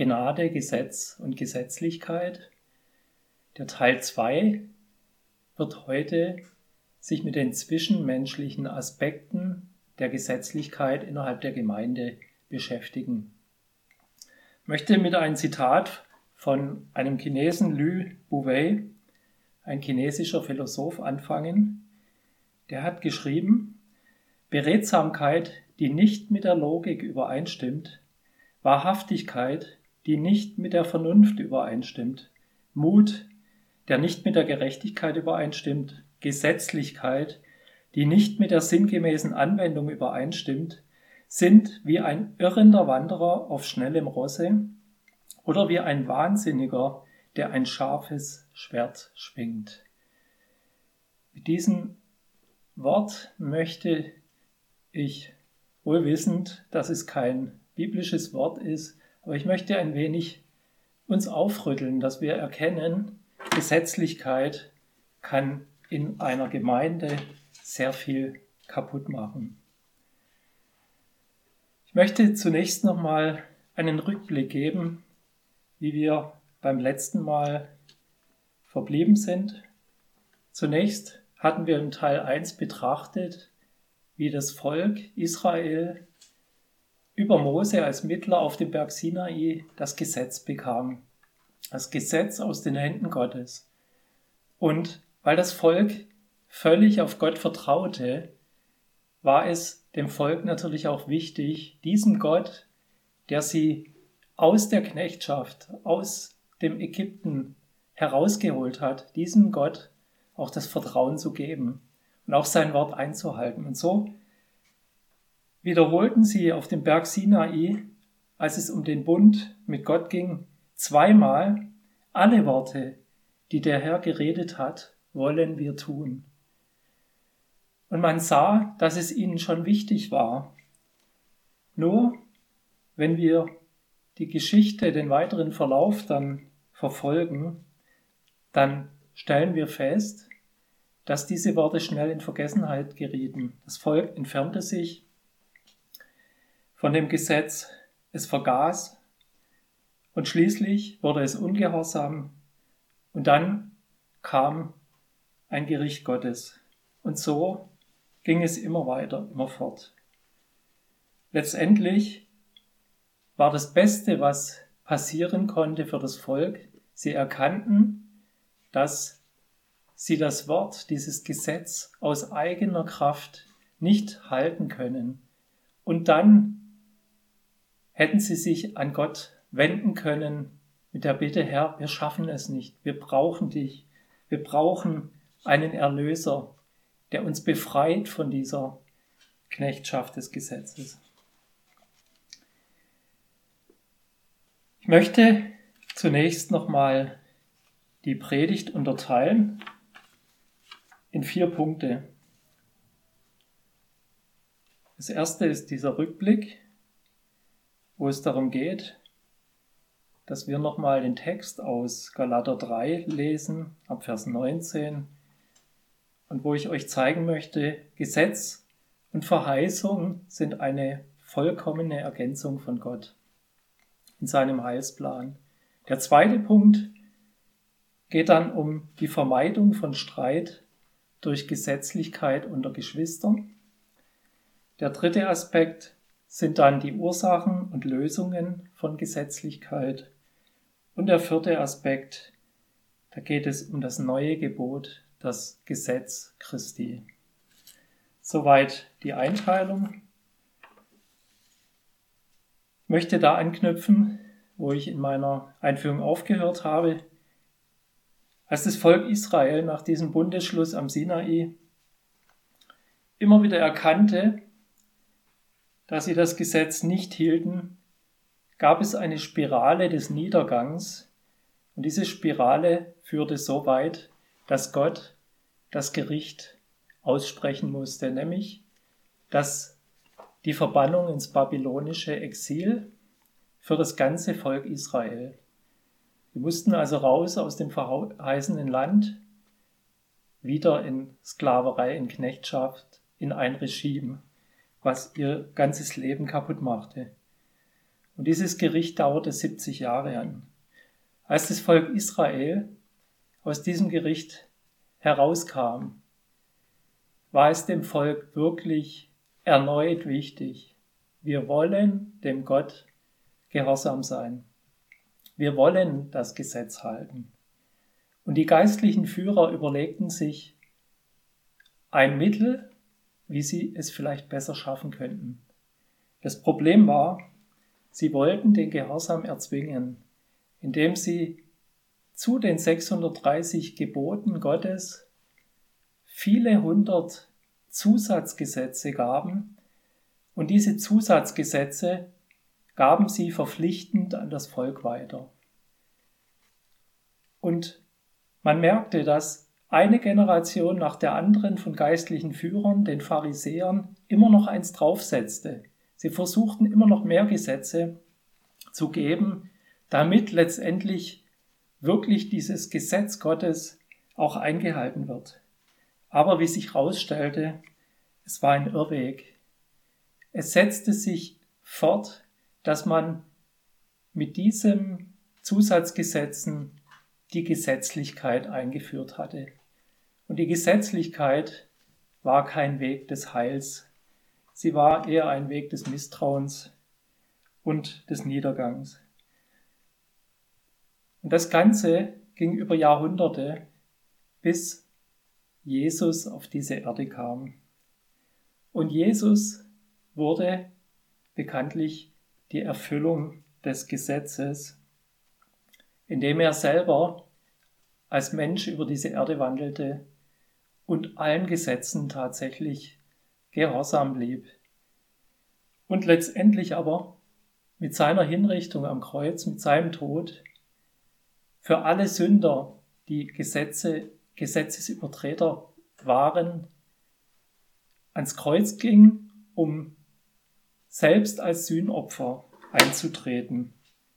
Gnade, Gesetz und Gesetzlichkeit. Der Teil 2 wird heute sich mit den zwischenmenschlichen Aspekten der Gesetzlichkeit innerhalb der Gemeinde beschäftigen. Ich möchte mit einem Zitat von einem Chinesen Lü Bouvet, ein chinesischer Philosoph, anfangen. Der hat geschrieben, Beredsamkeit, die nicht mit der Logik übereinstimmt, Wahrhaftigkeit, die nicht mit der Vernunft übereinstimmt, Mut, der nicht mit der Gerechtigkeit übereinstimmt, Gesetzlichkeit, die nicht mit der sinngemäßen Anwendung übereinstimmt, sind wie ein irrender Wanderer auf schnellem Rosse oder wie ein Wahnsinniger, der ein scharfes Schwert schwingt. Mit diesem Wort möchte ich wohl wissend, dass es kein biblisches Wort ist, aber ich möchte ein wenig uns aufrütteln, dass wir erkennen, Gesetzlichkeit kann in einer Gemeinde sehr viel kaputt machen. Ich möchte zunächst nochmal einen Rückblick geben, wie wir beim letzten Mal verblieben sind. Zunächst hatten wir im Teil 1 betrachtet, wie das Volk Israel über Mose als Mittler auf dem Berg Sinai das Gesetz bekam. Das Gesetz aus den Händen Gottes. Und weil das Volk völlig auf Gott vertraute, war es dem Volk natürlich auch wichtig, diesem Gott, der sie aus der Knechtschaft, aus dem Ägypten herausgeholt hat, diesem Gott auch das Vertrauen zu geben und auch sein Wort einzuhalten. Und so wiederholten sie auf dem Berg Sinai, als es um den Bund mit Gott ging, zweimal alle Worte, die der Herr geredet hat, wollen wir tun. Und man sah, dass es ihnen schon wichtig war. Nur wenn wir die Geschichte, den weiteren Verlauf dann verfolgen, dann stellen wir fest, dass diese Worte schnell in Vergessenheit gerieten. Das Volk entfernte sich von dem Gesetz, es vergaß und schließlich wurde es ungehorsam und dann kam ein Gericht Gottes. Und so ging es immer weiter, immer fort. Letztendlich war das Beste, was passieren konnte für das Volk, sie erkannten, dass sie das Wort, dieses Gesetz aus eigener Kraft nicht halten können. Und dann hätten sie sich an Gott wenden können mit der Bitte, Herr, wir schaffen es nicht, wir brauchen dich, wir brauchen einen Erlöser, der uns befreit von dieser Knechtschaft des Gesetzes. Ich möchte zunächst nochmal die Predigt unterteilen in vier Punkte. Das erste ist dieser Rückblick wo es darum geht, dass wir nochmal den Text aus Galater 3 lesen, ab Vers 19, und wo ich euch zeigen möchte, Gesetz und Verheißung sind eine vollkommene Ergänzung von Gott in seinem Heilsplan. Der zweite Punkt geht dann um die Vermeidung von Streit durch Gesetzlichkeit unter Geschwistern. Der dritte Aspekt sind dann die Ursachen und Lösungen von Gesetzlichkeit. Und der vierte Aspekt, da geht es um das neue Gebot, das Gesetz Christi. Soweit die Einteilung. Ich möchte da anknüpfen, wo ich in meiner Einführung aufgehört habe. Als das Volk Israel nach diesem Bundesschluss am Sinai immer wieder erkannte, da sie das Gesetz nicht hielten, gab es eine Spirale des Niedergangs und diese Spirale führte so weit, dass Gott das Gericht aussprechen musste, nämlich dass die Verbannung ins babylonische Exil für das ganze Volk Israel. Wir mussten also raus aus dem verheißenen Land, wieder in Sklaverei, in Knechtschaft, in ein Regime was ihr ganzes Leben kaputt machte. Und dieses Gericht dauerte 70 Jahre an. Als das Volk Israel aus diesem Gericht herauskam, war es dem Volk wirklich erneut wichtig. Wir wollen dem Gott gehorsam sein. Wir wollen das Gesetz halten. Und die geistlichen Führer überlegten sich ein Mittel, wie sie es vielleicht besser schaffen könnten. Das Problem war, sie wollten den Gehorsam erzwingen, indem sie zu den 630 Geboten Gottes viele hundert Zusatzgesetze gaben und diese Zusatzgesetze gaben sie verpflichtend an das Volk weiter. Und man merkte, dass eine Generation nach der anderen von geistlichen Führern, den Pharisäern, immer noch eins draufsetzte. Sie versuchten immer noch mehr Gesetze zu geben, damit letztendlich wirklich dieses Gesetz Gottes auch eingehalten wird. Aber wie sich herausstellte, es war ein Irrweg. Es setzte sich fort, dass man mit diesem Zusatzgesetzen die Gesetzlichkeit eingeführt hatte. Und die Gesetzlichkeit war kein Weg des Heils, sie war eher ein Weg des Misstrauens und des Niedergangs. Und das Ganze ging über Jahrhunderte, bis Jesus auf diese Erde kam. Und Jesus wurde bekanntlich die Erfüllung des Gesetzes, indem er selber als Mensch über diese Erde wandelte und allen Gesetzen tatsächlich gehorsam blieb. Und letztendlich aber mit seiner Hinrichtung am Kreuz, mit seinem Tod, für alle Sünder, die Gesetze, Gesetzesübertreter waren, ans Kreuz ging, um selbst als Sühnopfer einzutreten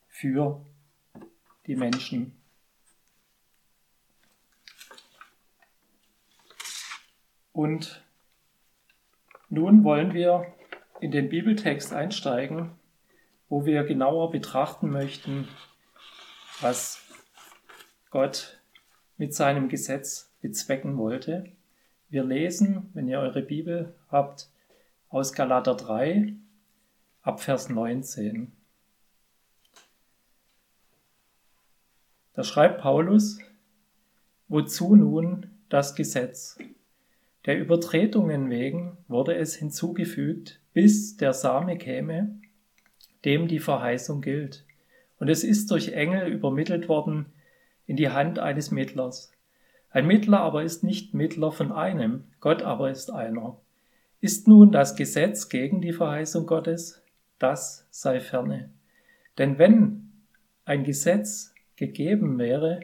für die Menschen. Und nun wollen wir in den Bibeltext einsteigen, wo wir genauer betrachten möchten, was Gott mit seinem Gesetz bezwecken wollte. Wir lesen, wenn ihr eure Bibel habt, aus Galater 3 ab Vers 19. Da schreibt Paulus, wozu nun das Gesetz? Der Übertretungen wegen wurde es hinzugefügt, bis der Same käme, dem die Verheißung gilt. Und es ist durch Engel übermittelt worden in die Hand eines Mittlers. Ein Mittler aber ist nicht Mittler von einem, Gott aber ist einer. Ist nun das Gesetz gegen die Verheißung Gottes? Das sei ferne. Denn wenn ein Gesetz gegeben wäre,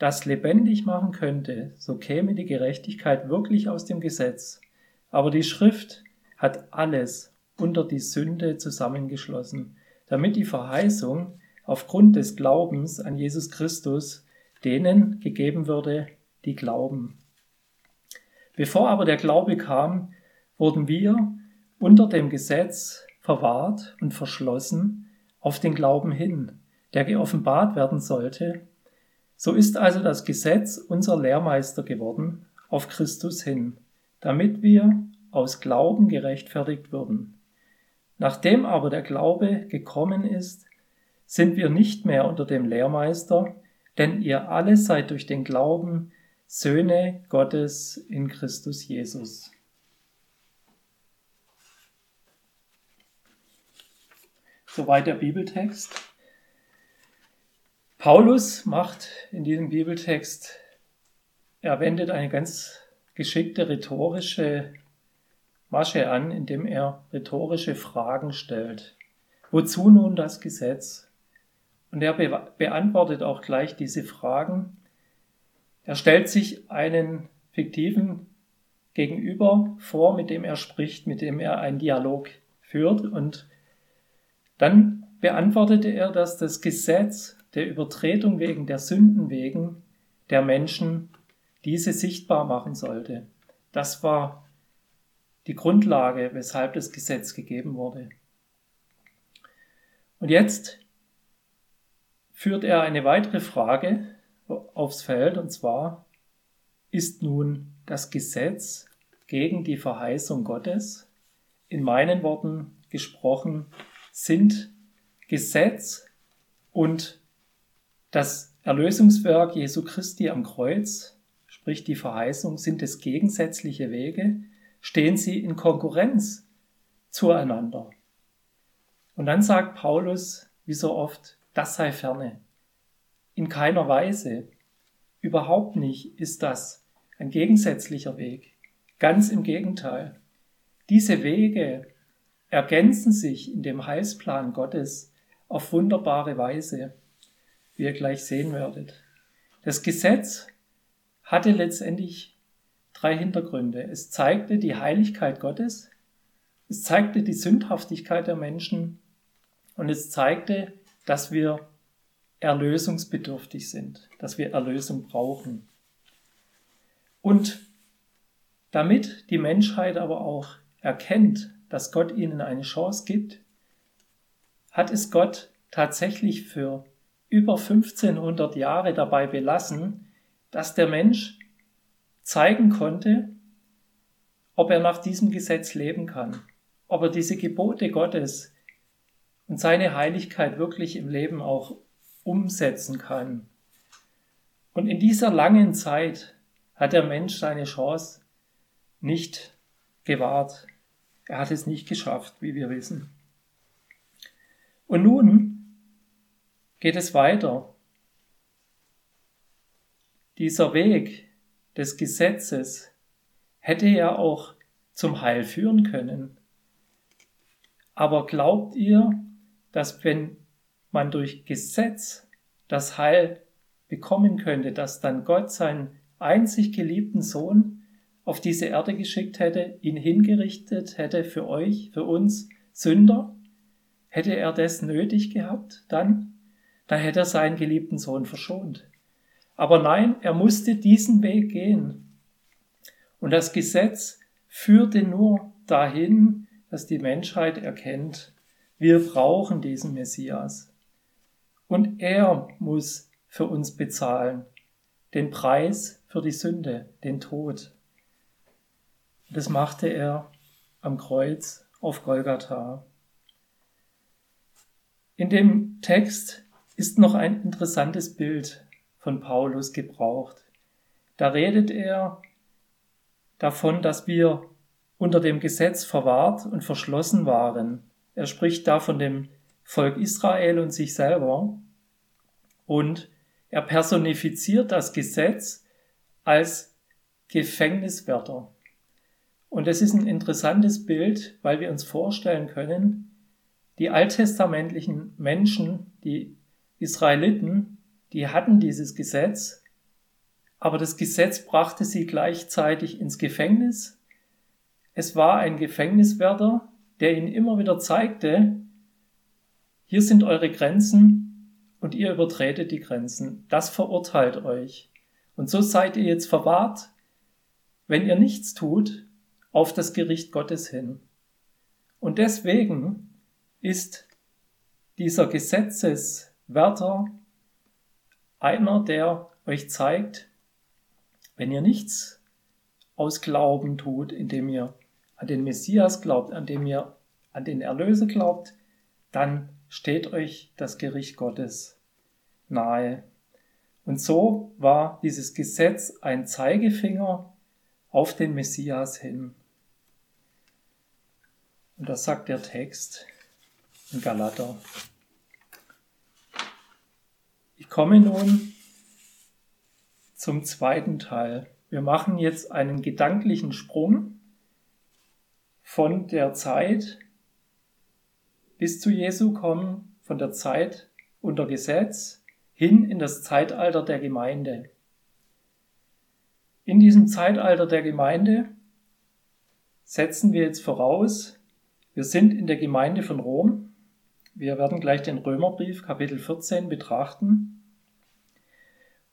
das lebendig machen könnte, so käme die Gerechtigkeit wirklich aus dem Gesetz. Aber die Schrift hat alles unter die Sünde zusammengeschlossen, damit die Verheißung aufgrund des Glaubens an Jesus Christus denen gegeben würde, die glauben. Bevor aber der Glaube kam, wurden wir unter dem Gesetz verwahrt und verschlossen auf den Glauben hin, der geoffenbart werden sollte so ist also das Gesetz unser Lehrmeister geworden auf Christus hin, damit wir aus Glauben gerechtfertigt würden. Nachdem aber der Glaube gekommen ist, sind wir nicht mehr unter dem Lehrmeister, denn ihr alle seid durch den Glauben Söhne Gottes in Christus Jesus. Soweit der Bibeltext. Paulus macht in diesem Bibeltext, er wendet eine ganz geschickte rhetorische Masche an, indem er rhetorische Fragen stellt. Wozu nun das Gesetz? Und er be beantwortet auch gleich diese Fragen. Er stellt sich einen fiktiven Gegenüber vor, mit dem er spricht, mit dem er einen Dialog führt. Und dann beantwortete er, dass das Gesetz der Übertretung wegen, der Sünden wegen der Menschen diese sichtbar machen sollte. Das war die Grundlage, weshalb das Gesetz gegeben wurde. Und jetzt führt er eine weitere Frage aufs Feld, und zwar, ist nun das Gesetz gegen die Verheißung Gottes? In meinen Worten gesprochen, sind Gesetz und das Erlösungswerk Jesu Christi am Kreuz, sprich die Verheißung, sind es gegensätzliche Wege, stehen sie in Konkurrenz zueinander. Und dann sagt Paulus, wie so oft, das sei ferne. In keiner Weise, überhaupt nicht ist das ein gegensätzlicher Weg. Ganz im Gegenteil. Diese Wege ergänzen sich in dem Heilsplan Gottes auf wunderbare Weise, wie ihr gleich sehen werdet. Das Gesetz hatte letztendlich drei Hintergründe. Es zeigte die Heiligkeit Gottes, es zeigte die Sündhaftigkeit der Menschen und es zeigte, dass wir erlösungsbedürftig sind, dass wir Erlösung brauchen. Und damit die Menschheit aber auch erkennt, dass Gott ihnen eine Chance gibt, hat es Gott tatsächlich für über 1500 Jahre dabei belassen, dass der Mensch zeigen konnte, ob er nach diesem Gesetz leben kann ob er diese Gebote Gottes und seine Heiligkeit wirklich im Leben auch umsetzen kann. Und in dieser langen Zeit hat der Mensch seine Chance nicht gewahrt. Er hat es nicht geschafft, wie wir wissen. Und nun geht es weiter. Dieser Weg des Gesetzes hätte ja auch zum Heil führen können. Aber glaubt ihr, dass wenn man durch Gesetz das Heil bekommen könnte, dass dann Gott seinen einzig geliebten Sohn auf diese Erde geschickt hätte, ihn hingerichtet hätte für euch, für uns Sünder? Hätte er das nötig gehabt dann? Dann hätte er seinen geliebten Sohn verschont. Aber nein, er musste diesen Weg gehen. Und das Gesetz führte nur dahin, dass die Menschheit erkennt, wir brauchen diesen Messias. Und er muss für uns bezahlen, den Preis für die Sünde, den Tod. Das machte er am Kreuz auf Golgatha. In dem Text ist noch ein interessantes Bild von Paulus gebraucht. Da redet er davon, dass wir unter dem Gesetz verwahrt und verschlossen waren. Er spricht da von dem Volk Israel und sich selber und er personifiziert das Gesetz als Gefängniswärter. Und es ist ein interessantes Bild, weil wir uns vorstellen können, die alttestamentlichen Menschen, die Israeliten, die hatten dieses Gesetz, aber das Gesetz brachte sie gleichzeitig ins Gefängnis es war ein Gefängniswärter, der ihnen immer wieder zeigte, hier sind eure Grenzen und ihr übertretet die Grenzen. Das verurteilt euch. Und so seid ihr jetzt verwahrt, wenn ihr nichts tut, auf das Gericht Gottes hin. Und deswegen ist dieser Gesetzeswärter einer, der euch zeigt, wenn ihr nichts aus Glauben tut, indem ihr an den Messias glaubt, an dem ihr an den Erlöser glaubt, dann steht euch das Gericht Gottes nahe. Und so war dieses Gesetz ein Zeigefinger auf den Messias hin. Und das sagt der Text in Galater. Ich komme nun zum zweiten Teil. Wir machen jetzt einen gedanklichen Sprung von der Zeit bis zu Jesu kommen, von der Zeit unter Gesetz hin in das Zeitalter der Gemeinde. In diesem Zeitalter der Gemeinde setzen wir jetzt voraus, wir sind in der Gemeinde von Rom. Wir werden gleich den Römerbrief Kapitel 14 betrachten.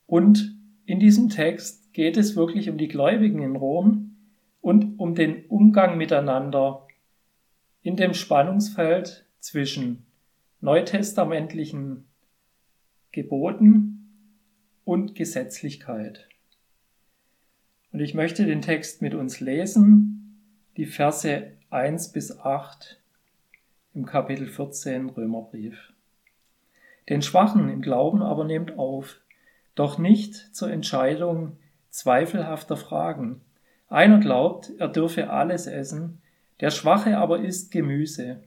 Und in diesem Text geht es wirklich um die Gläubigen in Rom, und um den Umgang miteinander in dem Spannungsfeld zwischen neutestamentlichen Geboten und Gesetzlichkeit. Und ich möchte den Text mit uns lesen, die Verse 1 bis 8 im Kapitel 14 Römerbrief. Den Schwachen im Glauben aber nehmt auf, doch nicht zur Entscheidung zweifelhafter Fragen. Einer glaubt, er dürfe alles essen, der Schwache aber isst Gemüse.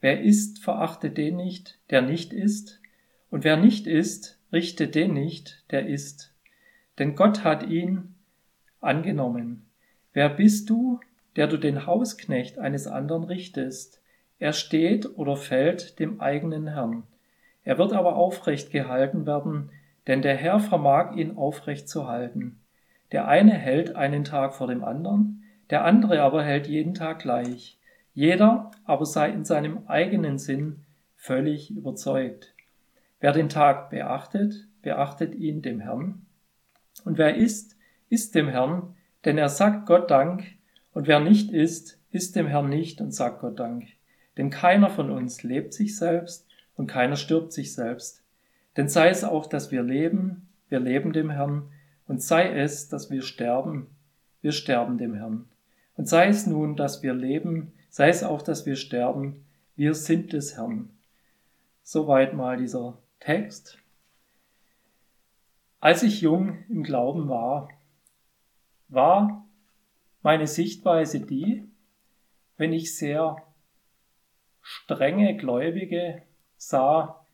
Wer isst, verachtet den nicht, der nicht isst, und wer nicht isst, richtet den nicht, der isst. Denn Gott hat ihn angenommen. Wer bist du, der du den Hausknecht eines anderen richtest? Er steht oder fällt dem eigenen Herrn. Er wird aber aufrecht gehalten werden, denn der Herr vermag ihn aufrecht zu halten. Der eine hält einen Tag vor dem anderen, der andere aber hält jeden Tag gleich. Jeder aber sei in seinem eigenen Sinn völlig überzeugt. Wer den Tag beachtet, beachtet ihn dem Herrn. Und wer isst, isst dem Herrn, denn er sagt Gott Dank, und wer nicht isst, isst dem Herrn nicht und sagt Gott Dank. Denn keiner von uns lebt sich selbst und keiner stirbt sich selbst. Denn sei es auch, dass wir leben, wir leben dem Herrn, und sei es, dass wir sterben, wir sterben dem Herrn. Und sei es nun, dass wir leben, sei es auch, dass wir sterben, wir sind des Herrn. Soweit mal dieser Text. Als ich jung im Glauben war, war meine Sichtweise die, wenn ich sehr strenge Gläubige sah,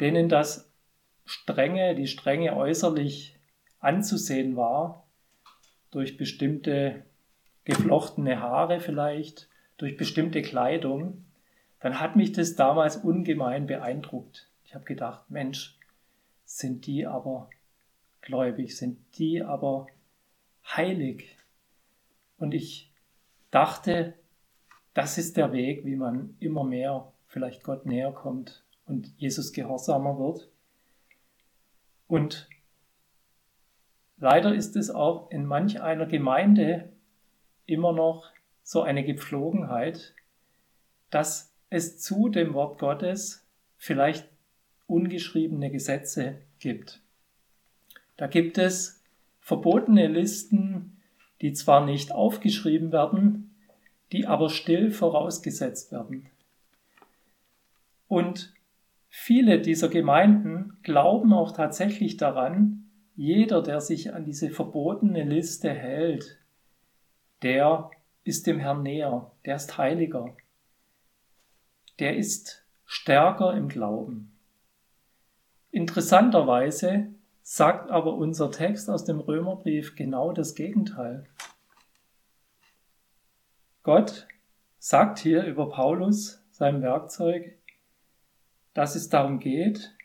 denen das Strenge, die Strenge äußerlich anzusehen war, durch bestimmte geflochtene Haare vielleicht, durch bestimmte Kleidung, dann hat mich das damals ungemein beeindruckt. Ich habe gedacht, Mensch, sind die aber gläubig, sind die aber heilig. Und ich dachte, das ist der Weg, wie man immer mehr vielleicht Gott näher kommt und Jesus gehorsamer wird. Und leider ist es auch in manch einer Gemeinde immer noch so eine Gepflogenheit, dass es zu dem Wort Gottes vielleicht ungeschriebene Gesetze gibt. Da gibt es verbotene Listen, die zwar nicht aufgeschrieben werden, die aber still vorausgesetzt werden. Und viele dieser Gemeinden glauben auch tatsächlich daran, jeder, der sich an diese verbotene Liste hält, der ist dem Herrn näher, der ist heiliger, der ist stärker im Glauben. Interessanterweise sagt aber unser Text aus dem Römerbrief genau das Gegenteil. Gott sagt hier über Paulus, seinem Werkzeug, dass es darum geht,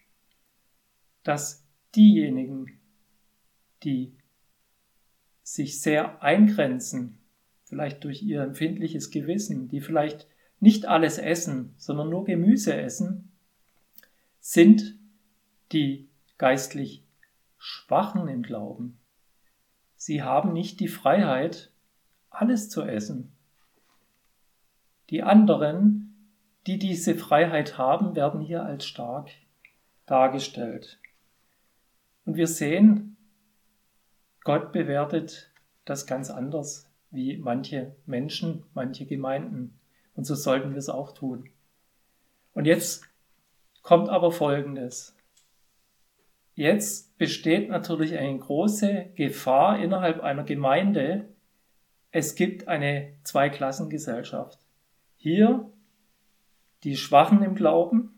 dass diejenigen, die sich sehr eingrenzen, vielleicht durch ihr empfindliches Gewissen, die vielleicht nicht alles essen, sondern nur Gemüse essen, sind die geistlich Schwachen im Glauben. Sie haben nicht die Freiheit, alles zu essen. Die anderen, die diese Freiheit haben, werden hier als stark dargestellt. Und wir sehen, Gott bewertet das ganz anders wie manche Menschen, manche Gemeinden. Und so sollten wir es auch tun. Und jetzt kommt aber Folgendes. Jetzt besteht natürlich eine große Gefahr innerhalb einer Gemeinde. Es gibt eine Zweiklassengesellschaft. Hier die Schwachen im Glauben,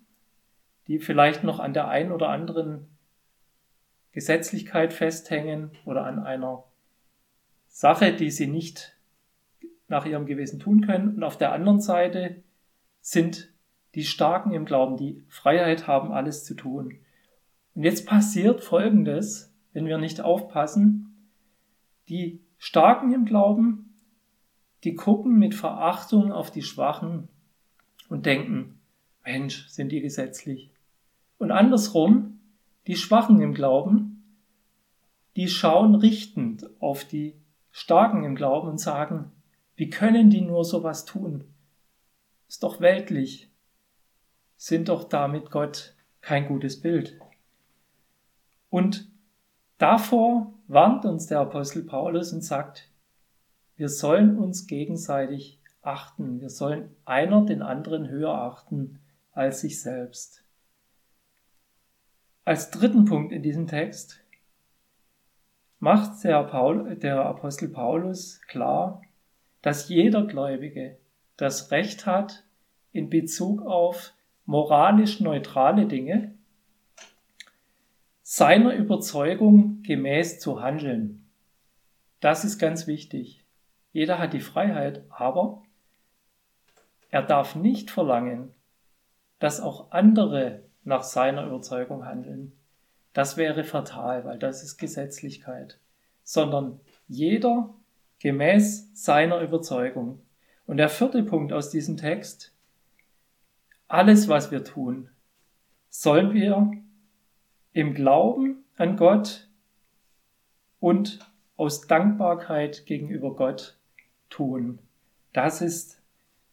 die vielleicht noch an der einen oder anderen Gesetzlichkeit festhängen oder an einer Sache, die sie nicht nach ihrem Gewissen tun können. Und auf der anderen Seite sind die Starken im Glauben, die Freiheit haben, alles zu tun. Und jetzt passiert Folgendes, wenn wir nicht aufpassen. Die Starken im Glauben, die gucken mit Verachtung auf die Schwachen und denken, Mensch, sind die gesetzlich. Und andersrum, die Schwachen im Glauben, die schauen richtend auf die Starken im Glauben und sagen, wie können die nur sowas tun? Ist doch weltlich. sind doch damit Gott kein gutes Bild. Und davor warnt uns der Apostel Paulus und sagt, wir sollen uns gegenseitig achten, wir sollen einer den anderen höher achten als sich selbst. Als dritten Punkt in diesem Text macht der, Paul, der Apostel Paulus klar, dass jeder Gläubige das Recht hat, in Bezug auf moralisch neutrale Dinge seiner Überzeugung gemäß zu handeln. Das ist ganz wichtig. Jeder hat die Freiheit, aber er darf nicht verlangen, dass auch andere nach seiner Überzeugung handeln. Das wäre fatal, weil das ist Gesetzlichkeit. Sondern jeder gemäß seiner Überzeugung. Und der vierte Punkt aus diesem Text, alles, was wir tun, sollen wir im Glauben an Gott und aus Dankbarkeit gegenüber Gott tun. Das ist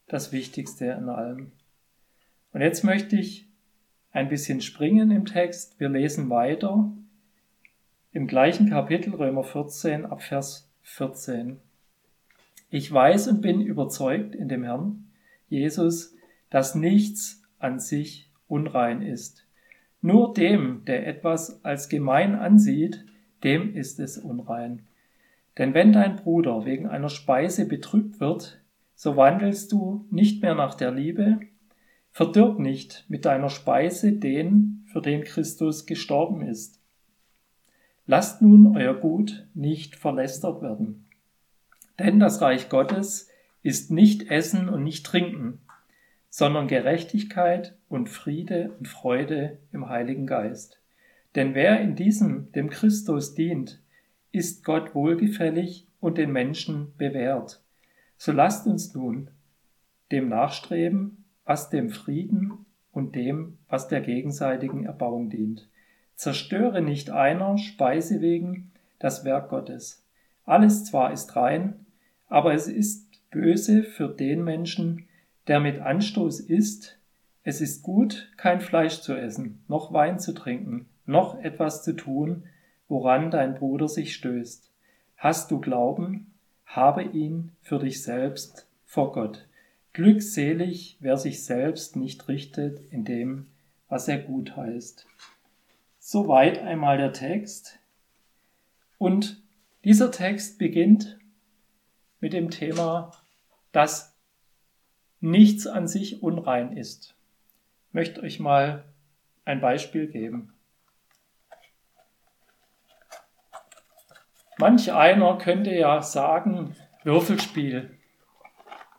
das Wichtigste an allem. Und jetzt möchte ich ein bisschen springen im Text. Wir lesen weiter im gleichen Kapitel Römer 14 ab Vers 14. Ich weiß und bin überzeugt in dem Herrn Jesus, dass nichts an sich unrein ist. Nur dem, der etwas als gemein ansieht, dem ist es unrein. Denn wenn dein Bruder wegen einer Speise betrübt wird, so wandelst du nicht mehr nach der Liebe, verdirb nicht mit deiner Speise den, für den Christus gestorben ist. Lasst nun euer Gut nicht verlästert werden. Denn das Reich Gottes ist nicht Essen und nicht Trinken, sondern Gerechtigkeit und Friede und Freude im Heiligen Geist. Denn wer in diesem dem Christus dient, ist Gott wohlgefällig und den Menschen bewährt. So lasst uns nun dem nachstreben, was dem Frieden und dem, was der gegenseitigen Erbauung dient. Zerstöre nicht einer Speise wegen das Werk Gottes. Alles zwar ist rein, aber es ist böse für den Menschen, der mit Anstoß isst, es ist gut, kein Fleisch zu essen, noch Wein zu trinken, noch etwas zu tun, woran dein Bruder sich stößt. Hast du Glauben, habe ihn für dich selbst vor Gott. Glückselig, wer sich selbst nicht richtet in dem, was er gut heißt. Soweit einmal der Text. Und dieser Text beginnt mit dem Thema, dass nichts an sich unrein ist. Ich möchte euch mal ein Beispiel geben. Manch einer könnte ja sagen, Würfelspiel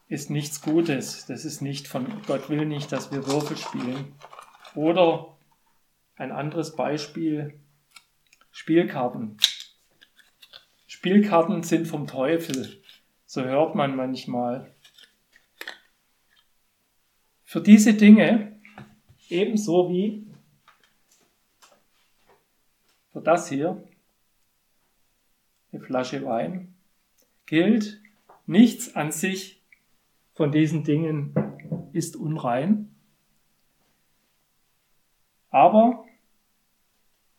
ist nichts Gutes. Das ist nicht von Gott will nicht, dass wir Würfel spielen. Oder ein anderes Beispiel, Spielkarten. Spielkarten sind vom Teufel. So hört man manchmal. Für diese Dinge, ebenso wie für das hier, eine Flasche Wein, gilt, nichts an sich von diesen Dingen ist unrein. Aber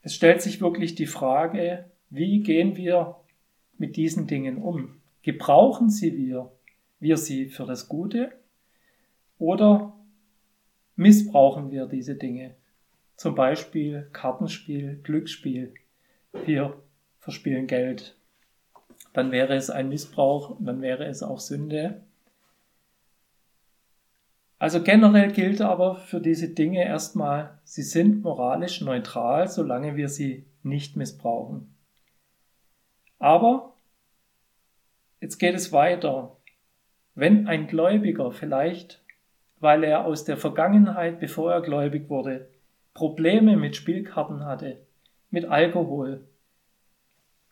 es stellt sich wirklich die Frage, wie gehen wir mit diesen Dingen um? Gebrauchen sie wir, wir sie für das Gute oder missbrauchen wir diese Dinge. Zum Beispiel Kartenspiel, Glücksspiel. Wir verspielen Geld. Dann wäre es ein Missbrauch, dann wäre es auch Sünde. Also generell gilt aber für diese Dinge erstmal, sie sind moralisch neutral, solange wir sie nicht missbrauchen. Aber jetzt geht es weiter. Wenn ein Gläubiger vielleicht weil er aus der Vergangenheit, bevor er gläubig wurde, Probleme mit Spielkarten hatte, mit Alkohol.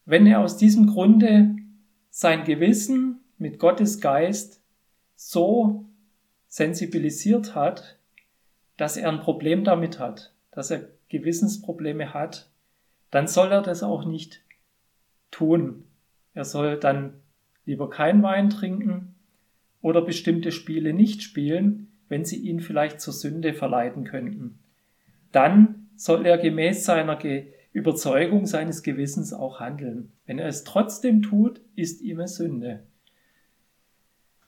Wenn er aus diesem Grunde sein Gewissen mit Gottes Geist so sensibilisiert hat, dass er ein Problem damit hat, dass er Gewissensprobleme hat, dann soll er das auch nicht tun. Er soll dann lieber kein Wein trinken oder bestimmte Spiele nicht spielen, wenn sie ihn vielleicht zur Sünde verleiten könnten. Dann soll er gemäß seiner Ge Überzeugung seines Gewissens auch handeln. Wenn er es trotzdem tut, ist ihm es Sünde.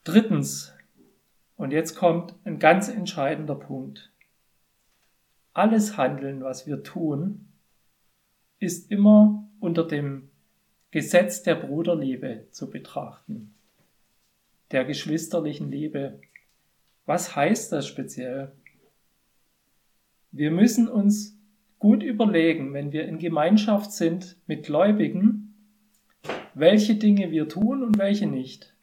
Drittens, und jetzt kommt ein ganz entscheidender Punkt. Alles Handeln, was wir tun, ist immer unter dem Gesetz der Bruderliebe zu betrachten, der geschwisterlichen Liebe. Was heißt das speziell? Wir müssen uns gut überlegen, wenn wir in Gemeinschaft sind mit Gläubigen, welche Dinge wir tun und welche nicht.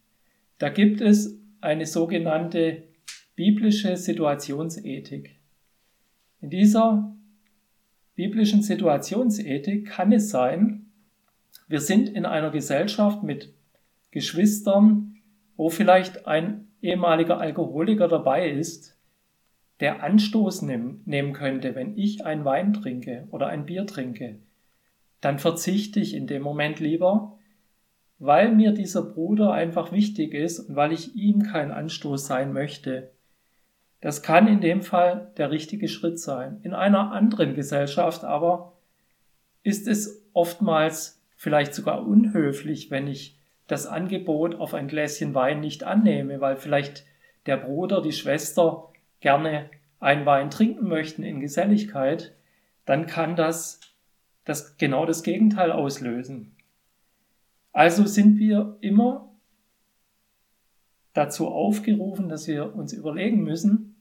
Da gibt es eine sogenannte biblische Situationsethik. In dieser biblischen Situationsethik kann es sein, wir sind in einer Gesellschaft mit Geschwistern, wo vielleicht ein ehemaliger Alkoholiker dabei ist, der Anstoß nehmen könnte, wenn ich ein Wein trinke oder ein Bier trinke, dann verzichte ich in dem Moment lieber, weil mir dieser Bruder einfach wichtig ist und weil ich ihm kein Anstoß sein möchte. Das kann in dem Fall der richtige Schritt sein. In einer anderen Gesellschaft aber ist es oftmals vielleicht sogar unhöflich, wenn ich das Angebot auf ein Gläschen Wein nicht annehme, weil vielleicht der Bruder, die Schwester gerne einen Wein trinken möchten in Geselligkeit, dann kann das, das genau das Gegenteil auslösen. Also sind wir immer dazu aufgerufen, dass wir uns überlegen müssen,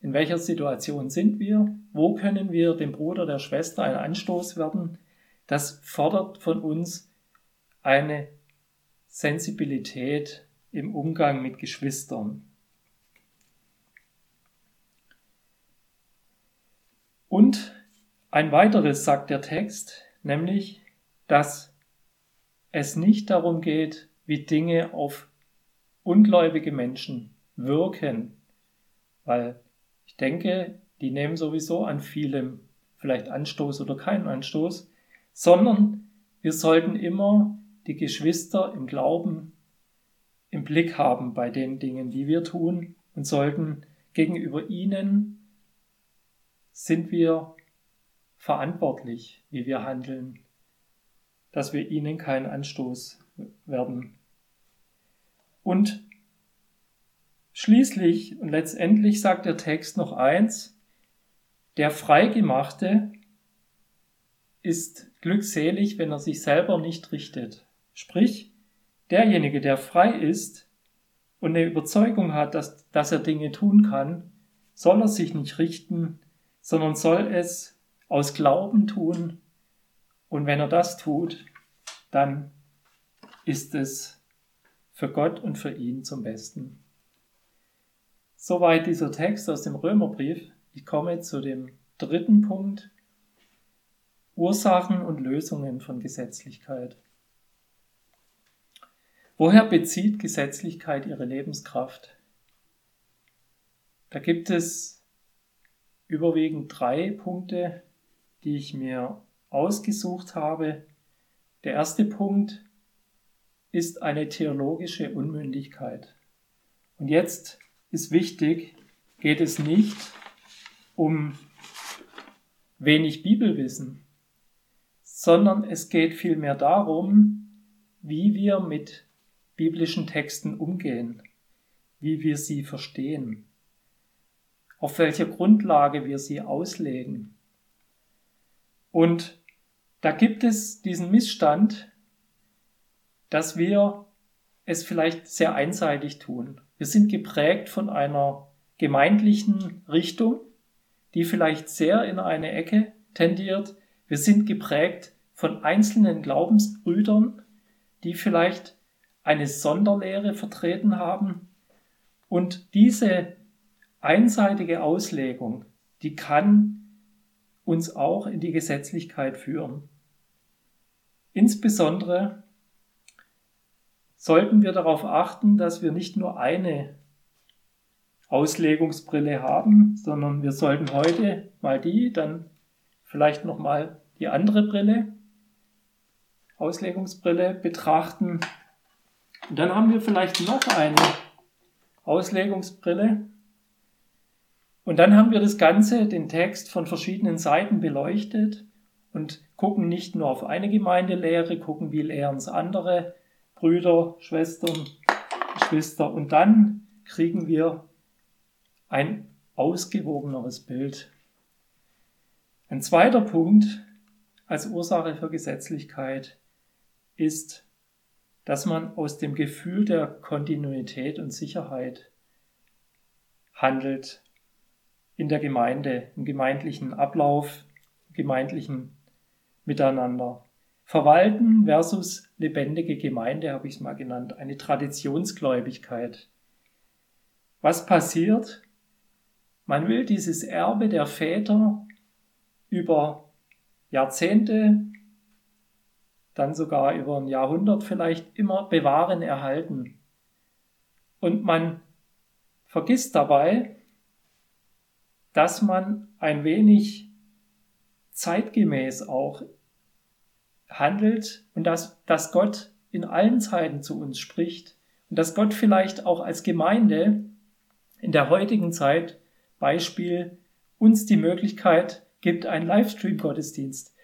in welcher Situation sind wir, wo können wir dem Bruder, der Schwester ein Anstoß werden. Das fordert von uns eine Sensibilität im Umgang mit Geschwistern. Und ein weiteres sagt der Text, nämlich, dass es nicht darum geht, wie Dinge auf ungläubige Menschen wirken, weil ich denke, die nehmen sowieso an vielem vielleicht Anstoß oder keinen Anstoß, sondern wir sollten immer die Geschwister im Glauben im Blick haben bei den Dingen, die wir tun und sollten gegenüber ihnen sind wir verantwortlich, wie wir handeln, dass wir ihnen keinen Anstoß werden. Und schließlich und letztendlich sagt der Text noch eins, der Freigemachte ist glückselig, wenn er sich selber nicht richtet. Sprich, derjenige, der frei ist und eine Überzeugung hat, dass, dass er Dinge tun kann, soll er sich nicht richten sondern soll es aus Glauben tun. Und wenn er das tut, dann ist es für Gott und für ihn zum Besten. Soweit dieser Text aus dem Römerbrief. Ich komme zu dem dritten Punkt. Ursachen und Lösungen von Gesetzlichkeit. Woher bezieht Gesetzlichkeit ihre Lebenskraft? Da gibt es überwiegend drei Punkte, die ich mir ausgesucht habe. Der erste Punkt ist eine theologische Unmündigkeit. Und jetzt ist wichtig, geht es nicht um wenig Bibelwissen, sondern es geht vielmehr darum, wie wir mit biblischen Texten umgehen, wie wir sie verstehen auf welcher Grundlage wir sie auslegen. Und da gibt es diesen Missstand, dass wir es vielleicht sehr einseitig tun. Wir sind geprägt von einer gemeindlichen Richtung, die vielleicht sehr in eine Ecke tendiert. Wir sind geprägt von einzelnen Glaubensbrüdern, die vielleicht eine Sonderlehre vertreten haben. Und diese einseitige Auslegung, die kann uns auch in die Gesetzlichkeit führen. Insbesondere sollten wir darauf achten, dass wir nicht nur eine Auslegungsbrille haben, sondern wir sollten heute mal die, dann vielleicht noch mal die andere Brille, Auslegungsbrille betrachten. Und dann haben wir vielleicht noch eine Auslegungsbrille, Und dann haben wir das Ganze, den Text von verschiedenen Seiten beleuchtet und gucken nicht nur auf eine Gemeindelehre, gucken, wie lehren es andere Brüder, Schwestern, Geschwister. Und dann kriegen wir ein ausgewogeneres Bild. Ein zweiter Punkt als Ursache für Gesetzlichkeit ist, dass man aus dem Gefühl der Kontinuität und Sicherheit handelt in der Gemeinde, im gemeindlichen Ablauf, im gemeindlichen Miteinander. Verwalten versus lebendige Gemeinde habe ich es mal genannt, eine Traditionsgläubigkeit. Was passiert? Man will dieses Erbe der Väter über Jahrzehnte, dann sogar über ein Jahrhundert vielleicht immer bewahren, erhalten. Und man vergisst dabei, dass man ein wenig zeitgemäß auch handelt und dass, dass Gott in allen Zeiten zu uns spricht und dass Gott vielleicht auch als Gemeinde in der heutigen Zeit Beispiel uns die Möglichkeit gibt, einen Livestream-Gottesdienst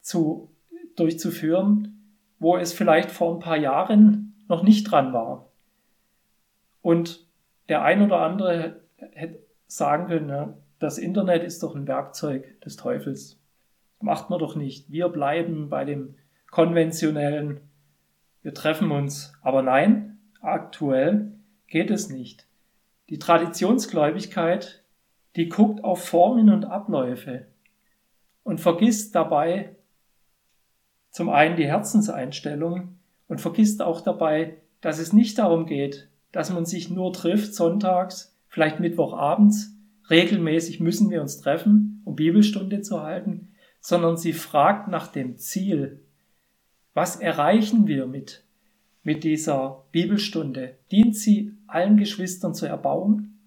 zu, durchzuführen, wo es vielleicht vor ein paar Jahren noch nicht dran war. Und der ein oder andere sagen können, ja, das Internet ist doch ein Werkzeug des Teufels. Macht man doch nicht. Wir bleiben bei dem konventionellen, wir treffen uns. Aber nein, aktuell geht es nicht. Die Traditionsgläubigkeit, die guckt auf Formen und Abläufe und vergisst dabei zum einen die Herzenseinstellung und vergisst auch dabei, dass es nicht darum geht, dass man sich nur trifft sonntags vielleicht Mittwochabends, regelmäßig müssen wir uns treffen, um Bibelstunde zu halten, sondern sie fragt nach dem Ziel. Was erreichen wir mit, mit dieser Bibelstunde? Dient sie allen Geschwistern zur Erbauung?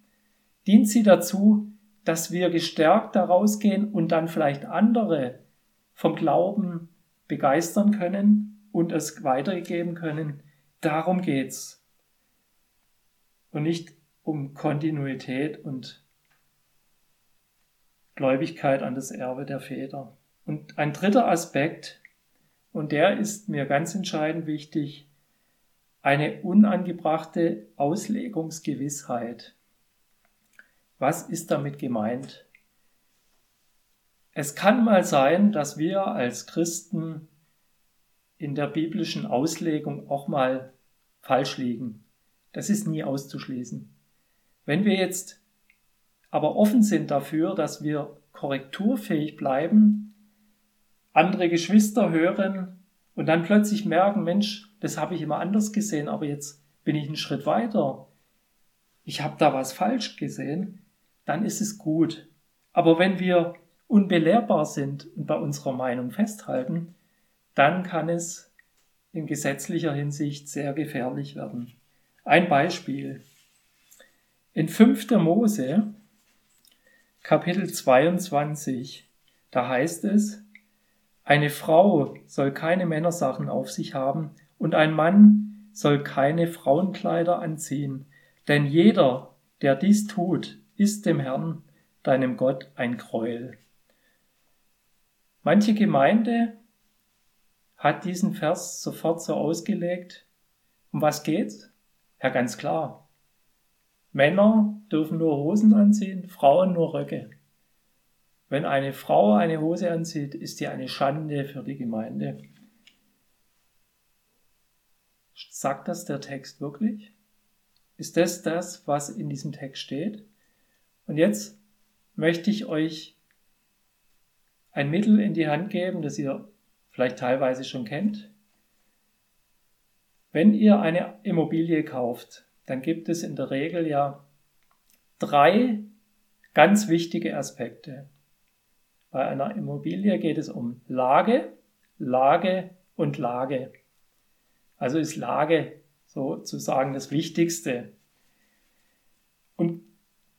Dient sie dazu, dass wir gestärkt daraus gehen und dann vielleicht andere vom Glauben begeistern können und es weitergeben können? Darum geht's. Und nicht um Kontinuität und Gläubigkeit an das Erbe der Väter. Und ein dritter Aspekt, und der ist mir ganz entscheidend wichtig, eine unangebrachte Auslegungsgewissheit. Was ist damit gemeint? Es kann mal sein, dass wir als Christen in der biblischen Auslegung auch mal falsch liegen. Das ist nie auszuschließen. Wenn wir jetzt aber offen sind dafür, dass wir korrekturfähig bleiben, andere Geschwister hören und dann plötzlich merken, Mensch, das habe ich immer anders gesehen, aber jetzt bin ich einen Schritt weiter. Ich habe da was falsch gesehen, dann ist es gut. Aber wenn wir unbelehrbar sind und bei unserer Meinung festhalten, dann kann es in gesetzlicher Hinsicht sehr gefährlich werden. Ein Beispiel. In 5. Mose, Kapitel 22, da heißt es, eine Frau soll keine Männersachen auf sich haben und ein Mann soll keine Frauenkleider anziehen, denn jeder, der dies tut, ist dem Herrn, deinem Gott, ein Gräuel. Manche Gemeinde hat diesen Vers sofort so ausgelegt. Um was geht's? Ja, ganz klar. Männer dürfen nur Hosen anziehen, Frauen nur Röcke. Wenn eine Frau eine Hose anzieht, ist die eine Schande für die Gemeinde. Sagt das der Text wirklich? Ist das das, was in diesem Text steht? Und jetzt möchte ich euch ein Mittel in die Hand geben, das ihr vielleicht teilweise schon kennt. Wenn ihr eine Immobilie kauft, dann gibt es in der Regel ja drei ganz wichtige Aspekte. Bei einer Immobilie geht es um Lage, Lage und Lage. Also ist Lage sozusagen das Wichtigste. Und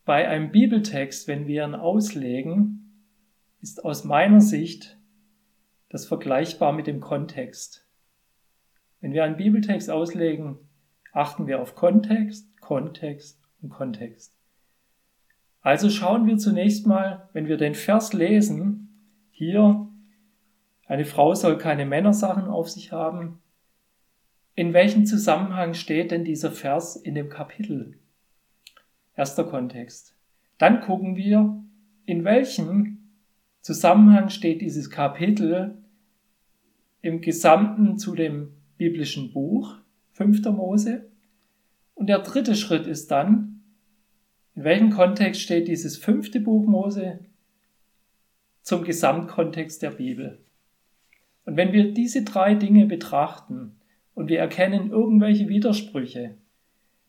bei einem Bibeltext, wenn wir ihn auslegen, ist aus meiner Sicht das vergleichbar mit dem Kontext. Wenn wir einen Bibeltext auslegen, achten wir auf Kontext, Kontext und Kontext. Also schauen wir zunächst mal, wenn wir den Vers lesen, hier, eine Frau soll keine Männersachen auf sich haben. In welchem Zusammenhang steht denn dieser Vers in dem Kapitel? Erster Kontext. Dann gucken wir, in welchem Zusammenhang steht dieses Kapitel im Gesamten zu dem biblischen Buch 5. Mose. Und der dritte Schritt ist dann, in welchem Kontext steht dieses fünfte Buch Mose zum Gesamtkontext der Bibel? Und wenn wir diese drei Dinge betrachten und wir erkennen irgendwelche Widersprüche,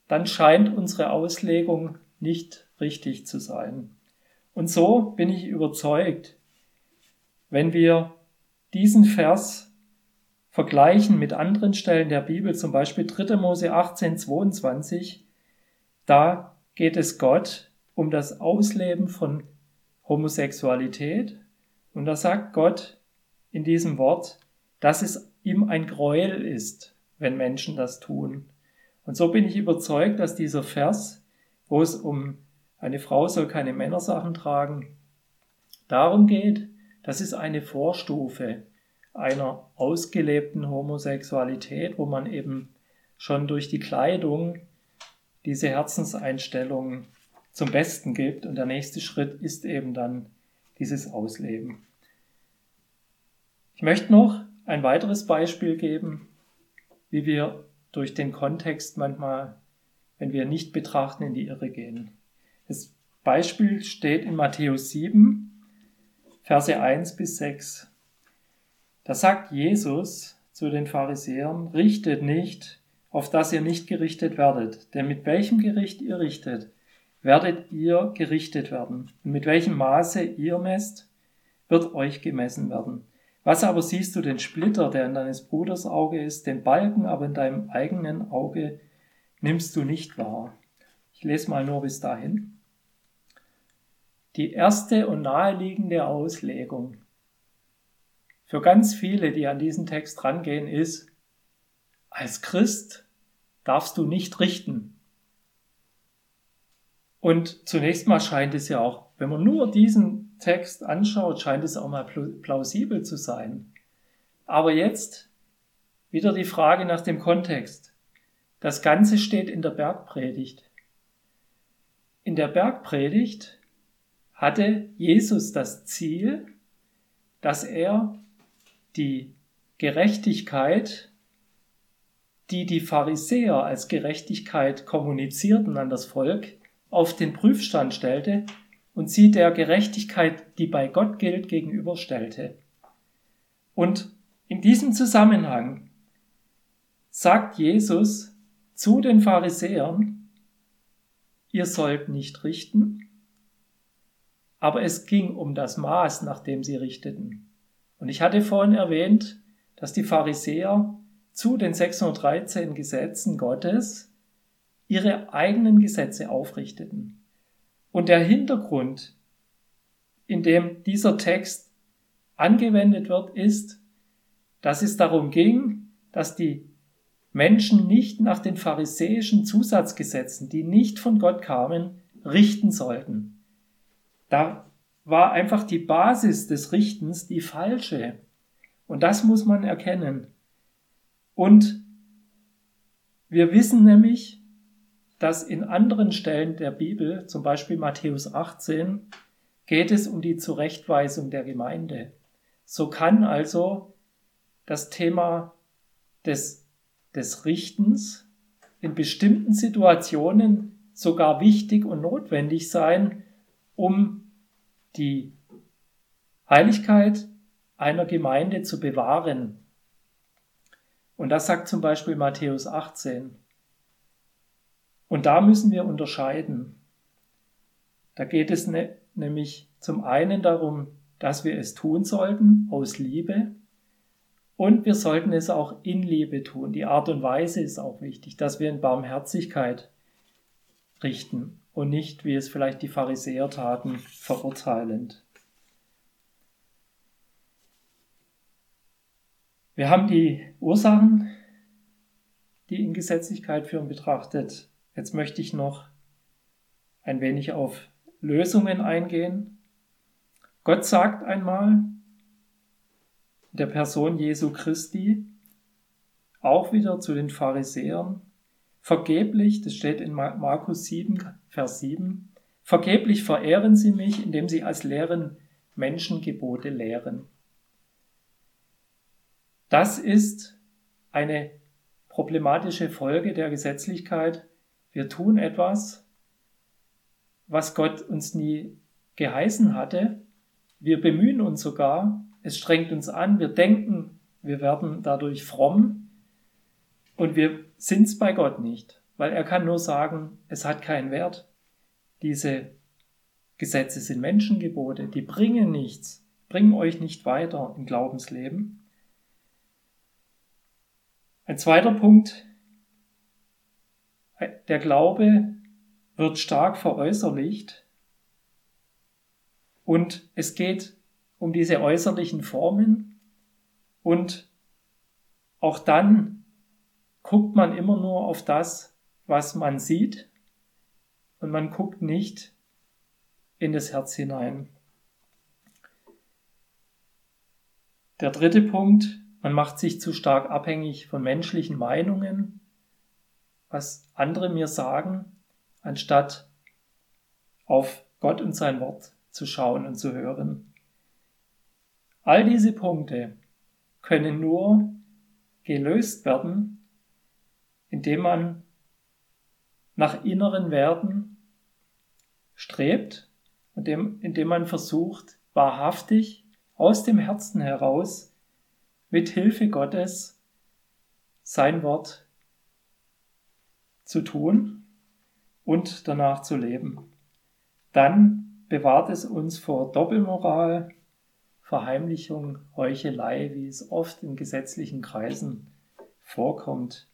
dann scheint unsere Auslegung nicht richtig zu sein. Und so bin ich überzeugt, wenn wir diesen Vers vergleichen mit anderen Stellen der Bibel, zum Beispiel 3. Mose 18, 22, da geht es Gott um das Ausleben von Homosexualität. Und da sagt Gott in diesem Wort, dass es ihm ein Gräuel ist, wenn Menschen das tun. Und so bin ich überzeugt, dass dieser Vers, wo es um eine Frau soll keine Männersachen tragen, darum geht, das ist eine Vorstufe einer ausgelebten Homosexualität, wo man eben schon durch die Kleidung diese Herzenseinstellung zum Besten gibt. Und der nächste Schritt ist eben dann dieses Ausleben. Ich möchte noch ein weiteres Beispiel geben, wie wir durch den Kontext manchmal, wenn wir nicht betrachten, in die Irre gehen. Das Beispiel steht in Matthäus 7, Verse 1 bis 6. Da sagt Jesus zu den Pharisäern, richtet nicht, auf dass ihr nicht gerichtet werdet. Denn mit welchem Gericht ihr richtet, werdet ihr gerichtet werden. Und mit welchem Maße ihr messt, wird euch gemessen werden. Was aber siehst du den Splitter, der in deines Bruders Auge ist, den Balken aber in deinem eigenen Auge nimmst du nicht wahr? Ich lese mal nur bis dahin. Die erste und naheliegende Auslegung für ganz viele, die an diesen Text rangehen, ist, als Christ darfst du nicht richten. Und zunächst mal scheint es ja auch, wenn man nur diesen Text anschaut, scheint es auch mal plausibel zu sein. Aber jetzt wieder die Frage nach dem Kontext. Das Ganze steht in der Bergpredigt. In der Bergpredigt hatte Jesus das Ziel, dass er die Gerechtigkeit die die Pharisäer als Gerechtigkeit kommunizierten an das Volk, auf den Prüfstand stellte und sie der Gerechtigkeit, die bei Gott gilt, gegenüberstellte. Und in diesem Zusammenhang sagt Jesus zu den Pharisäern, ihr sollt nicht richten, aber es ging um das Maß, nach dem sie richteten. Und ich hatte vorhin erwähnt, dass die Pharisäer zu den 613 Gesetzen Gottes ihre eigenen Gesetze aufrichteten. Und der Hintergrund, in dem dieser Text angewendet wird, ist, dass es darum ging, dass die Menschen nicht nach den pharisäischen Zusatzgesetzen, die nicht von Gott kamen, richten sollten. Da war einfach die Basis des Richtens die falsche. Und das muss man erkennen. Und wir wissen nämlich, dass in anderen Stellen der Bibel, zum Beispiel Matthäus 18, geht es um die Zurechtweisung der Gemeinde. So kann also das Thema des, des Richtens in bestimmten Situationen sogar wichtig und notwendig sein, um die Heiligkeit einer Gemeinde zu bewahren. Und das sagt zum Beispiel Matthäus 18. Und da müssen wir unterscheiden. Da geht es ne, nämlich zum einen darum, dass wir es tun sollten aus Liebe und wir sollten es auch in Liebe tun. Die Art und Weise ist auch wichtig, dass wir in Barmherzigkeit richten und nicht, wie es vielleicht die Pharisäer taten, verurteilend. Wir haben die Ursachen, die in Gesetzlichkeit führen, betrachtet. Jetzt möchte ich noch ein wenig auf Lösungen eingehen. Gott sagt einmal der Person Jesu Christi, auch wieder zu den Pharisäern, vergeblich, das steht in Markus 7, Vers 7, vergeblich verehren sie mich, indem sie als Lehren Menschengebote lehren. Das ist eine problematische Folge der Gesetzlichkeit. Wir tun etwas, was Gott uns nie geheißen hatte. Wir bemühen uns sogar, es strengt uns an, wir denken, wir werden dadurch fromm und wir sind es bei Gott nicht, weil er kann nur sagen, es hat keinen Wert. Diese Gesetze sind Menschengebote, die bringen nichts, bringen euch nicht weiter im Glaubensleben. Ein zweiter Punkt, der Glaube wird stark veräußerlicht und es geht um diese äußerlichen Formen und auch dann guckt man immer nur auf das, was man sieht und man guckt nicht in das Herz hinein. Der dritte Punkt, man macht sich zu stark abhängig von menschlichen Meinungen, was andere mir sagen, anstatt auf Gott und sein Wort zu schauen und zu hören. All diese Punkte können nur gelöst werden, indem man nach inneren Werten strebt und indem man versucht, wahrhaftig aus dem Herzen heraus mit Hilfe Gottes sein Wort zu tun und danach zu leben. Dann bewahrt es uns vor Doppelmoral, Verheimlichung, Heuchelei, wie es oft in gesetzlichen Kreisen vorkommt.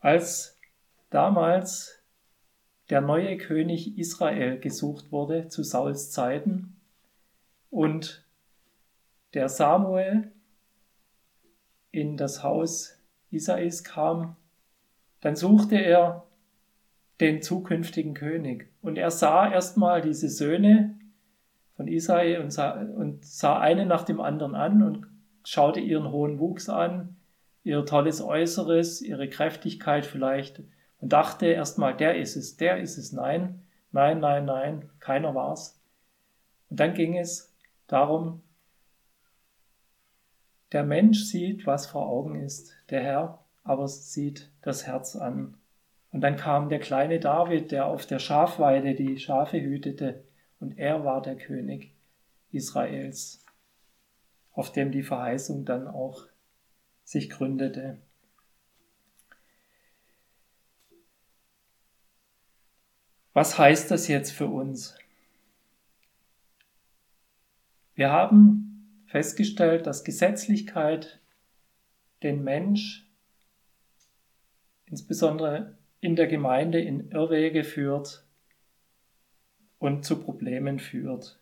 Als damals der neue König Israel gesucht wurde zu Sauls Zeiten und der Samuel in das Haus Isais kam, dann suchte er den zukünftigen König. Und er sah erstmal diese Söhne von Isai und sah, und sah einen nach dem anderen an und schaute ihren hohen Wuchs an, ihr tolles Äußeres, ihre Kräftigkeit vielleicht und dachte erstmal, der ist es, der ist es. Nein, nein, nein, nein, keiner war's. Und dann ging es darum, der Mensch sieht, was vor Augen ist, der Herr aber sieht das Herz an. Und dann kam der kleine David, der auf der Schafweide die Schafe hütete, und er war der König Israels, auf dem die Verheißung dann auch sich gründete. Was heißt das jetzt für uns? Wir haben festgestellt, dass Gesetzlichkeit den Mensch insbesondere in der Gemeinde in Irrwege führt und zu Problemen führt.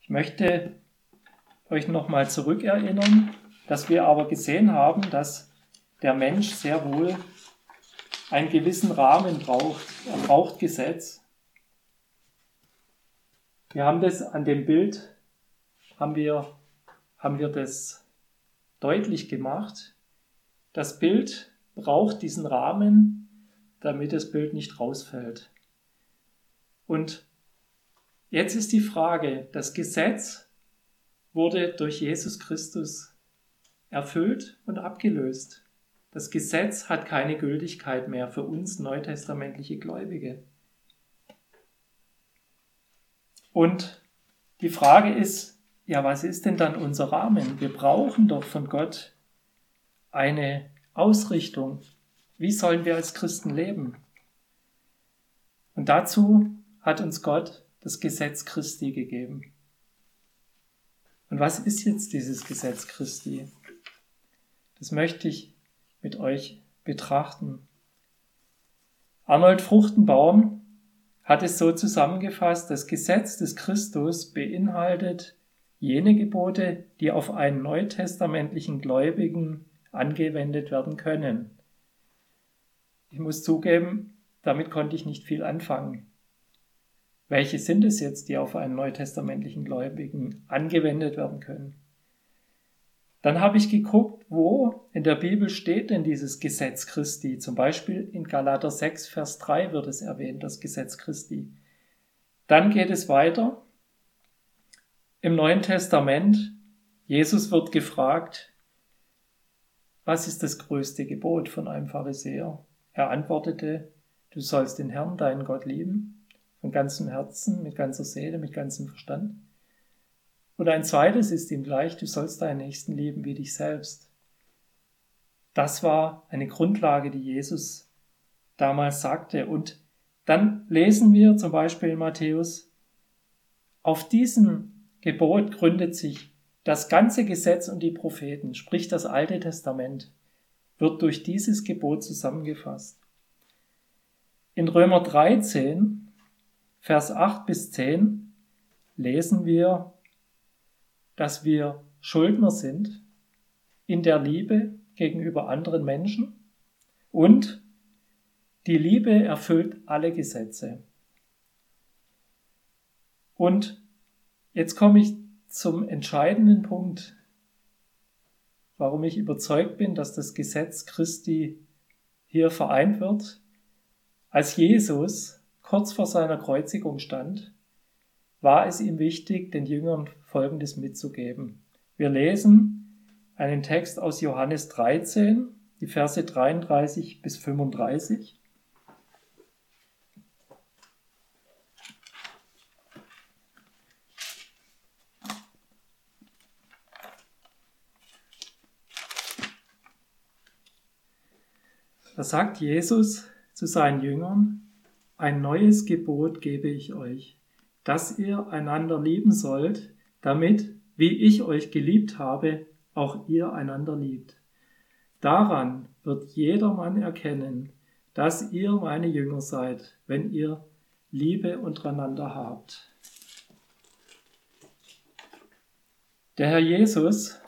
Ich möchte euch nochmal zurückerinnern, dass wir aber gesehen haben, dass der Mensch sehr wohl einen gewissen Rahmen braucht. Er braucht Gesetz. Wir haben das an dem Bild, haben wir, haben wir das deutlich gemacht. Das Bild braucht diesen Rahmen, damit das Bild nicht rausfällt. Und jetzt ist die Frage, das Gesetz wurde durch Jesus Christus erfüllt und abgelöst. Das Gesetz hat keine Gültigkeit mehr für uns neutestamentliche Gläubige. Und die Frage ist, ja, was ist denn dann unser Rahmen? Wir brauchen doch von Gott eine Ausrichtung. Wie sollen wir als Christen leben? Und dazu hat uns Gott das Gesetz Christi gegeben. Und was ist jetzt dieses Gesetz Christi? Das möchte ich mit euch betrachten. Arnold Fruchtenbaum hat es so zusammengefasst, das Gesetz des Christus beinhaltet jene Gebote, die auf einen neutestamentlichen Gläubigen angewendet werden können. Ich muss zugeben, damit konnte ich nicht viel anfangen. welche sind es jetzt, die auf einen neutestamentlichen Gläubigen angewendet werden können? Dann habe ich geguckt, wo in der Bibel steht denn dieses Gesetz Christi. Zum Beispiel in Galater 6, Vers 3 wird es erwähnt, das Gesetz Christi. Dann geht es weiter. Im Neuen Testament, Jesus wird gefragt, was ist das größte Gebot von einem Pharisäer? Er antwortete, du sollst den Herrn, deinen Gott lieben, von ganzem Herzen, mit ganzer Seele, mit ganzem Verstand und ein zweites ist ihm gleich, du sollst deinen Nächsten lieben wie dich selbst. Das war eine Grundlage, die Jesus damals sagte. Und dann lesen wir zum Beispiel in Matthäus, auf diesem Gebot gründet sich das ganze Gesetz und die Propheten, sprich das Alte Testament, wird durch dieses Gebot zusammengefasst. In Römer 13, Vers 8 bis 10 lesen wir, dass wir Schuldner sind in der Liebe gegenüber anderen Menschen und die Liebe erfüllt alle Gesetze. Und jetzt komme ich zum entscheidenden Punkt, warum ich überzeugt bin, dass das Gesetz Christi hier vereint wird. Als Jesus kurz vor seiner Kreuzigung stand, war es ihm wichtig, den Jüngern Folgendes mitzugeben. Wir lesen einen Text aus Johannes 13, die Verse 33 bis 35. Da sagt Jesus zu seinen Jüngern, ein neues Gebot gebe ich euch, dass ihr einander lieben sollt, damit, wie ich euch geliebt habe, auch ihr einander liebt. Daran wird jedermann erkennen, dass ihr meine Jünger seid, wenn ihr Liebe untereinander habt. Der Herr Jesus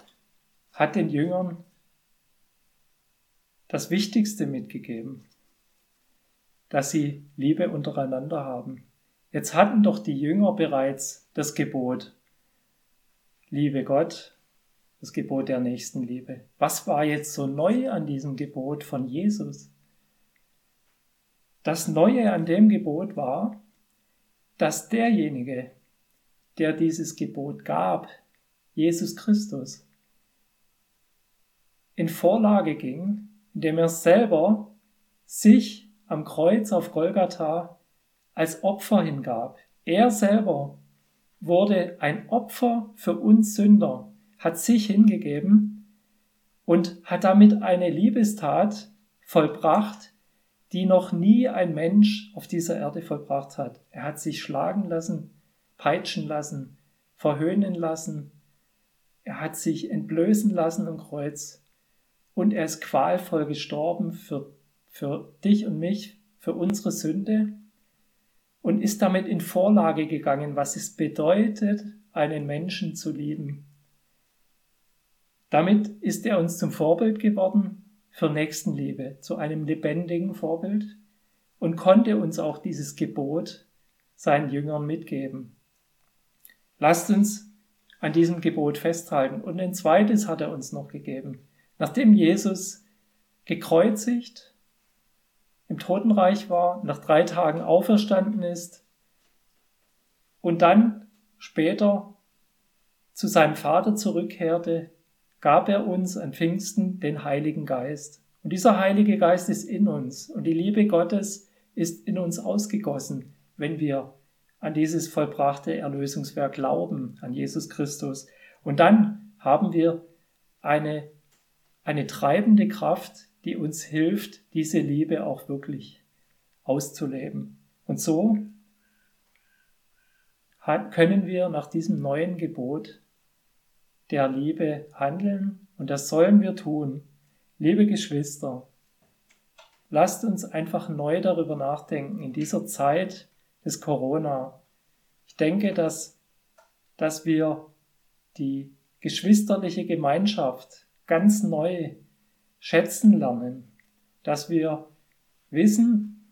hat den Jüngern das Wichtigste mitgegeben, dass sie Liebe untereinander haben. Jetzt hatten doch die Jünger bereits das Gebot, liebe Gott, das Gebot der Nächstenliebe. Was war jetzt so neu an diesem Gebot von Jesus? Das Neue an dem Gebot war, dass derjenige, der dieses Gebot gab, Jesus Christus, in Vorlage ging, indem er selber sich am Kreuz auf Golgatha als Opfer hingab. Er selber wurde ein Opfer für uns Sünder, hat sich hingegeben und hat damit eine Liebestat vollbracht, die noch nie ein Mensch auf dieser Erde vollbracht hat. Er hat sich schlagen lassen, peitschen lassen, verhöhnen lassen, er hat sich entblößen lassen am Kreuz und er ist qualvoll gestorben für, für dich und mich, für unsere Sünde und ist damit in Vorlage gegangen, was es bedeutet, einen Menschen zu lieben. Damit ist er uns zum Vorbild geworden für Nächstenliebe, zu einem lebendigen Vorbild und konnte uns auch dieses Gebot seinen Jüngern mitgeben. Lasst uns an diesem Gebot festhalten. Und ein zweites hat er uns noch gegeben. Nachdem Jesus gekreuzigt im Totenreich war, nach drei Tagen auferstanden ist und dann später zu seinem Vater zurückkehrte, gab er uns an Pfingsten den Heiligen Geist. Und dieser Heilige Geist ist in uns und die Liebe Gottes ist in uns ausgegossen, wenn wir an dieses vollbrachte Erlösungswerk glauben, an Jesus Christus. Und dann haben wir eine, eine treibende Kraft, die uns hilft, diese Liebe auch wirklich auszuleben. Und so können wir nach diesem neuen Gebot der Liebe handeln und das sollen wir tun. Liebe Geschwister, lasst uns einfach neu darüber nachdenken in dieser Zeit des Corona. Ich denke, dass, dass wir die geschwisterliche Gemeinschaft ganz neu schätzen lernen, dass wir wissen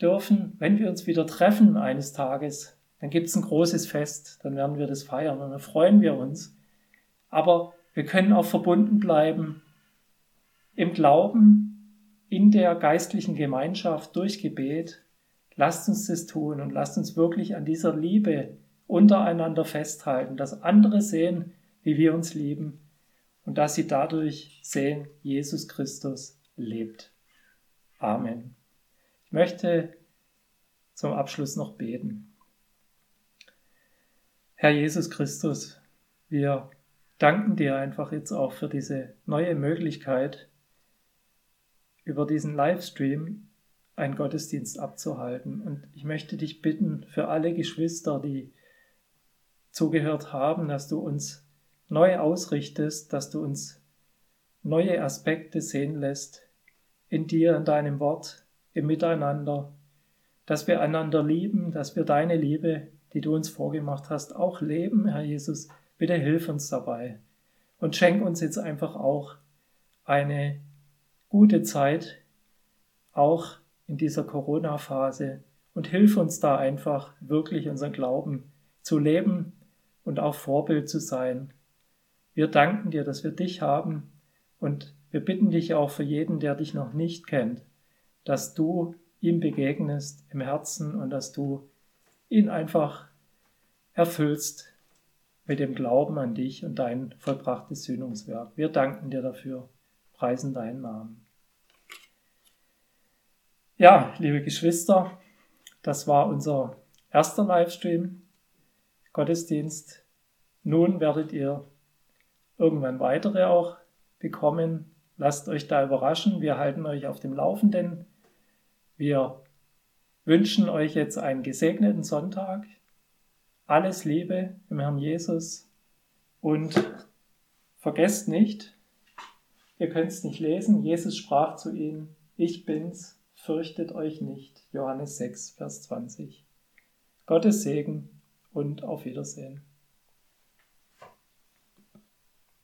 dürfen, wenn wir uns wieder treffen eines Tages, dann gibt es ein großes Fest, dann werden wir das feiern und dann freuen wir uns. Aber wir können auch verbunden bleiben im Glauben, in der geistlichen Gemeinschaft durch Gebet. Lasst uns das tun und lasst uns wirklich an dieser Liebe untereinander festhalten, dass andere sehen, wie wir uns lieben und dass sie dadurch sehen, Jesus Christus lebt. Amen. Ich möchte zum Abschluss noch beten. Herr Jesus Christus, wir danken dir einfach jetzt auch für diese neue Möglichkeit, über diesen Livestream einen Gottesdienst abzuhalten. Und ich möchte dich bitten für alle Geschwister, die zugehört haben, dass du uns neu ausrichtest, dass du uns neue Aspekte sehen lässt in dir, in deinem Wort, im Miteinander, dass wir einander lieben, dass wir deine Liebe die du uns vorgemacht hast, auch leben, Herr Jesus. Bitte hilf uns dabei. Und schenk uns jetzt einfach auch eine gute Zeit, auch in dieser Corona-Phase. Und hilf uns da einfach wirklich unseren Glauben zu leben und auch Vorbild zu sein. Wir danken dir, dass wir dich haben. Und wir bitten dich auch für jeden, der dich noch nicht kennt, dass du ihm begegnest im Herzen und dass du ihn einfach erfüllst mit dem Glauben an dich und dein vollbrachtes Sühnungswerk. Wir danken dir dafür, preisen deinen Namen. Ja, liebe Geschwister, das war unser erster Livestream, Gottesdienst. Nun werdet ihr irgendwann weitere auch bekommen. Lasst euch da überraschen. Wir halten euch auf dem Laufenden. Wir wünschen euch jetzt einen gesegneten Sonntag. Alles Liebe im Herrn Jesus und vergesst nicht, ihr könnt es nicht lesen, Jesus sprach zu ihnen, ich bin's, fürchtet euch nicht. Johannes 6, Vers 20. Gottes Segen und auf Wiedersehen.